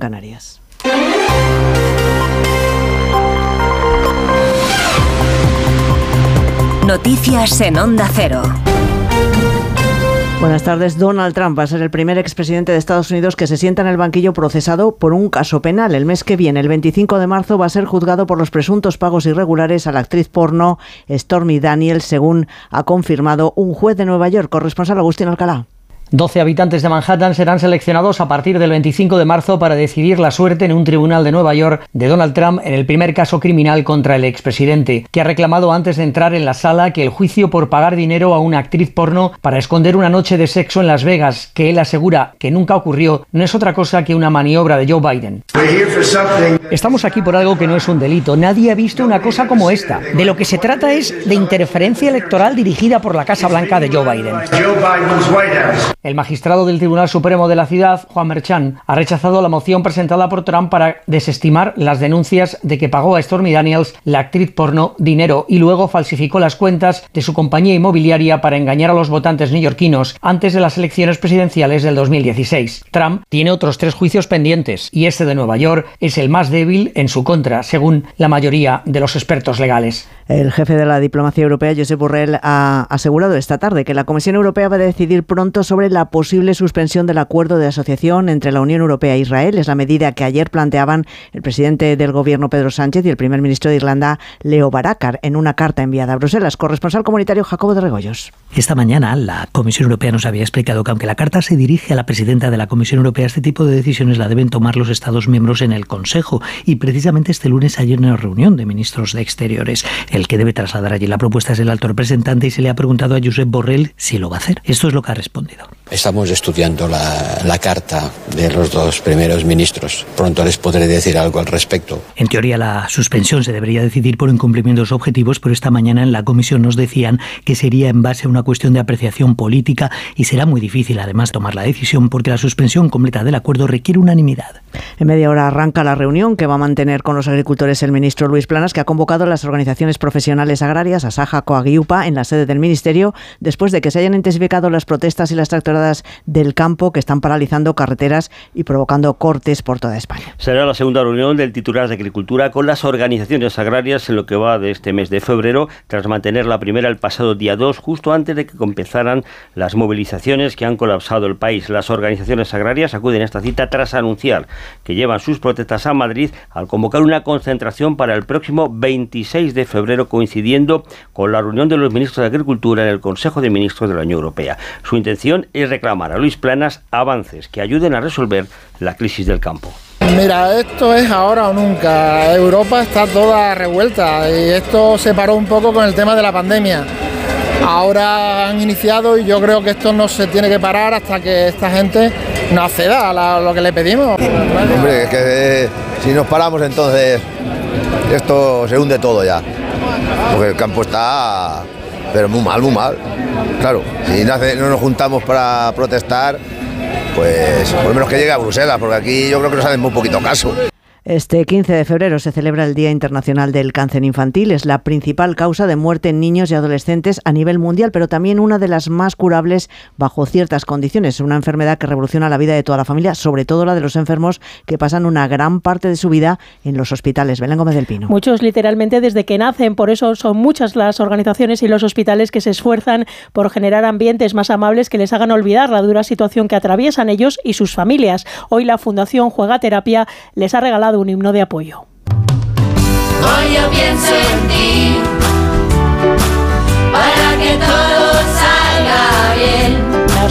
Canarias. Noticias en Onda Cero. Buenas tardes. Donald Trump va a ser el primer expresidente de Estados Unidos que se sienta en el banquillo procesado por un caso penal. El mes que viene, el 25 de marzo, va a ser juzgado por los presuntos pagos irregulares a la actriz porno Stormy Daniels, según ha confirmado un juez de Nueva York. Corresponsal Agustín Alcalá. 12 habitantes de Manhattan serán seleccionados a partir del 25 de marzo para decidir la suerte en un tribunal de Nueva York de Donald Trump en el primer caso criminal contra el expresidente, que ha reclamado antes de entrar en la sala que el juicio por pagar dinero a una actriz porno para esconder una noche de sexo en Las Vegas, que él asegura que nunca ocurrió, no es otra cosa que una maniobra de Joe Biden. Estamos aquí por algo que no es un delito. Nadie ha visto una cosa como esta. De lo que se trata es de interferencia electoral dirigida por la Casa Blanca de Joe Biden. El magistrado del Tribunal Supremo de la ciudad, Juan Merchan, ha rechazado la moción presentada por Trump para desestimar las denuncias de que pagó a Stormy Daniels, la actriz porno, dinero y luego falsificó las cuentas de su compañía inmobiliaria para engañar a los votantes neoyorquinos antes de las elecciones presidenciales del 2016. Trump tiene otros tres juicios pendientes y este de Nueva York es el más débil en su contra, según la mayoría de los expertos legales. El jefe de la diplomacia europea, Josep Borrell, ha asegurado esta tarde que la Comisión Europea va a decidir pronto sobre la posible suspensión del acuerdo de asociación entre la Unión Europea e Israel. Es la medida que ayer planteaban el presidente del gobierno, Pedro Sánchez, y el primer ministro de Irlanda, Leo Varadkar, en una carta enviada a Bruselas. Corresponsal comunitario Jacobo de Regoyos. Esta mañana la Comisión Europea nos había explicado que aunque la carta se dirige a la presidenta de la Comisión Europea, este tipo de decisiones la deben tomar los Estados miembros en el Consejo. Y precisamente este lunes en una reunión de ministros de Exteriores, el que debe trasladar allí la propuesta es el alto representante y se le ha preguntado a Josep Borrell si lo va a hacer. Esto es lo que ha respondido. Estamos estudiando la, la, carta de los dos primeros ministros. Pronto les podré decir algo al respecto. En teoría, la suspensión se debería decidir por incumplimientos objetivos, pero esta mañana en la comisión nos decían que sería en base a una cuestión de apreciación política y será muy difícil además tomar la decisión porque la suspensión completa del acuerdo requiere unanimidad. En media hora arranca la reunión que va a mantener con los agricultores el ministro Luis Planas, que ha convocado a las organizaciones profesionales agrarias, a Saja, Coaguiupa, en la sede del ministerio, después de que se hayan intensificado las protestas y las del campo que están paralizando carreteras y provocando cortes por toda España. Será la segunda reunión del titular de Agricultura con las organizaciones agrarias en lo que va de este mes de febrero, tras mantener la primera el pasado día 2, justo antes de que empezaran las movilizaciones que han colapsado el país. Las organizaciones agrarias acuden a esta cita tras anunciar que llevan sus protestas a Madrid al convocar una concentración para el próximo 26 de febrero, coincidiendo con la reunión de los ministros de Agricultura en el Consejo de Ministros de la Unión Europea. Su intención es reclamar a Luis Planas avances que ayuden a resolver la crisis del campo. Mira, esto es ahora o nunca. Europa está toda revuelta y esto se paró un poco con el tema de la pandemia. Ahora han iniciado y yo creo que esto no se tiene que parar hasta que esta gente no acceda a lo que le pedimos. Hombre, es que si nos paramos entonces esto se hunde todo ya. Porque el campo está pero muy mal, muy mal. Claro, si no, nos juntamos para protestar, pues por lo menos que llegue a Bruselas, porque aquí yo creo que nos hacen muy poquito caso. Este 15 de febrero se celebra el Día Internacional del Cáncer Infantil. Es la principal causa de muerte en niños y adolescentes a nivel mundial, pero también una de las más curables bajo ciertas condiciones. Es una enfermedad que revoluciona la vida de toda la familia, sobre todo la de los enfermos que pasan una gran parte de su vida en los hospitales. Belén Gómez del Pino. Muchos literalmente desde que nacen, por eso son muchas las organizaciones y los hospitales que se esfuerzan por generar ambientes más amables que les hagan olvidar la dura situación que atraviesan ellos y sus familias. Hoy la Fundación Juega Terapia les ha regalado un himno de apoyo.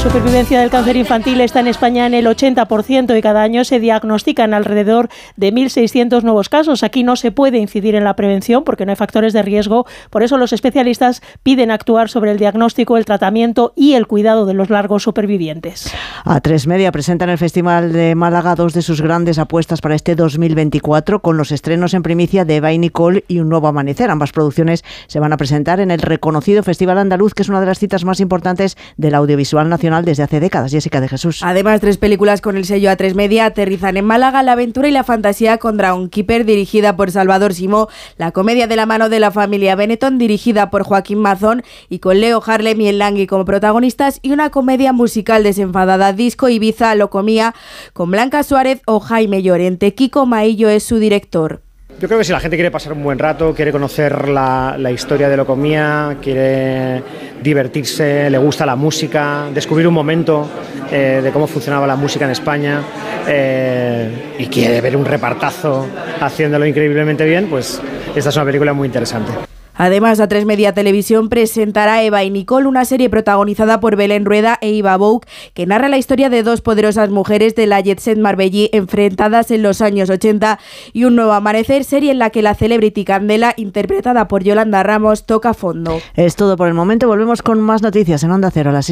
Supervivencia del cáncer infantil está en España en el 80% y cada año se diagnostican alrededor de 1.600 nuevos casos. Aquí no se puede incidir en la prevención porque no hay factores de riesgo. Por eso los especialistas piden actuar sobre el diagnóstico, el tratamiento y el cuidado de los largos supervivientes. A tres media presenta en el Festival de Málaga dos de sus grandes apuestas para este 2024 con los estrenos en primicia de Eva y Nicole y Un Nuevo Amanecer. Ambas producciones se van a presentar en el reconocido Festival Andaluz, que es una de las citas más importantes del audiovisual nacional desde hace décadas. Jessica de Jesús. Además, tres películas con el sello A3 Media aterrizan en Málaga, La aventura y la fantasía con Dragon Keeper, dirigida por Salvador Simó, la comedia de la mano de la familia Benetton, dirigida por Joaquín Mazón y con Leo Harlem y El como protagonistas, y una comedia musical desenfadada, Disco Ibiza, Locomía, con Blanca Suárez o Jaime Llorente. Kiko Maillo es su director. Yo creo que si la gente quiere pasar un buen rato, quiere conocer la, historia de Locomía, quiere divertirse, le gusta la música, descubrir un momento eh, de cómo funcionaba la música en España eh, y quiere ver un repartazo haciéndolo increíblemente bien, pues esta es una película muy interesante. Además, A3 Media Televisión presentará Eva y Nicole, una serie protagonizada por Belén Rueda e Iva Bouk, que narra la historia de dos poderosas mujeres de la Jet Set Marbellí enfrentadas en los años 80 y un nuevo amanecer, serie en la que la celebrity Candela, interpretada por Yolanda Ramos, toca fondo. Es todo por el momento. Volvemos con más noticias en Onda Cero a las